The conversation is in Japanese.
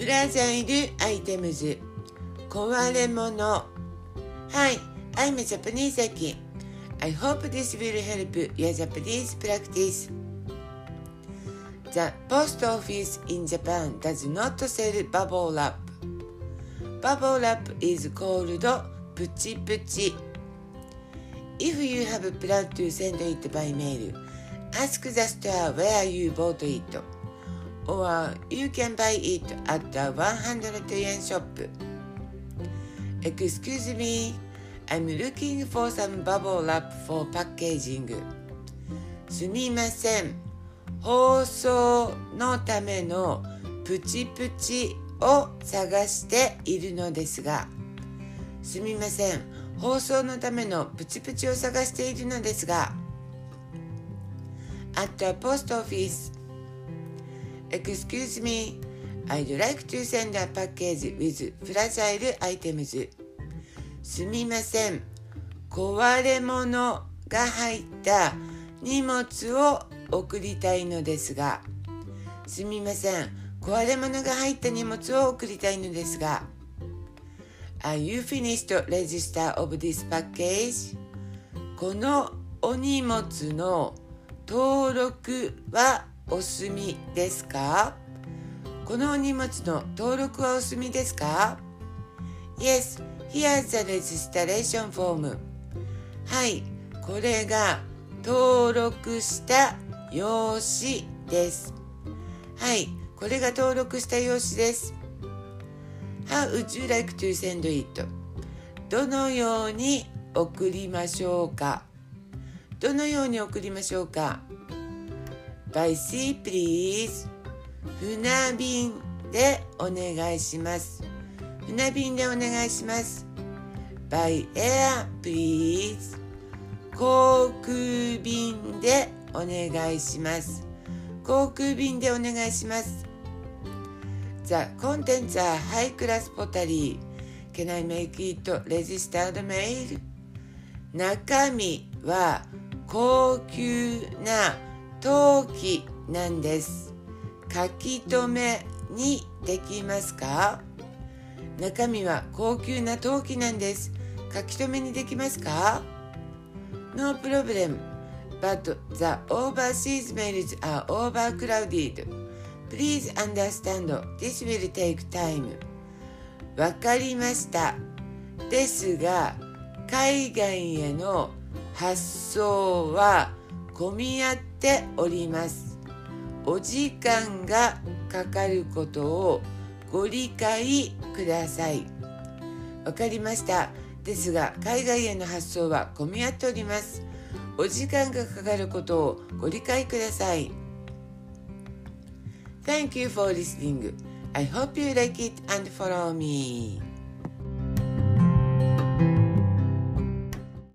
フラジャイルアイテムズ壊れ物 Hi, I'm a Japanese Aki. I hope this will help your Japanese practice. The post office in Japan does not sell bubble wrap. Bubble wrap is called puchi puchi. If you have planned to send it by mail, ask the store where you bought it. Or you can buy it at the 100 yen shop. Excuse me, I'm looking for some bubble wrap for packaging. すみません。放送のためのプチプチを探しているのですが、すみません。放送のためのプチプチを探しているのですが、at the post office. Excuse me, I'd like to send a package with fragile items. すみません。壊れ物が入った荷物を送りたいのですが、すみません。壊れ物が入った荷物を送りたいのですが、Are you finished register of this package? このお荷物の登録はお済みですか？このお荷物の登録はお済みですか ?Yes, here's the registration form. はい、これが登録した用紙です。はい、これが登録した用紙です。How would you like to send it? どのように送りましょうか？どのように送りましょうか？?By sea please 船便でお願いします船便でお願いします By air please 航空便でお願いします航空便でお願いします The contents are high class pottery. Can I make it registered mail? 中身は高級な陶器なんです。書き留めにできますか中身は高級な陶器なんです。書き留めにできますか ?No problem. But the overseas mails are overcrowded. Please understand, this will take time. わかりました。ですが、海外への発送は混み合ってっております。お時間がかかることをご理解ください。わかりました。ですが、海外への発送は混み合っております。お時間がかかることをご理解ください。Thank you for listening. I hope you like it and follow me.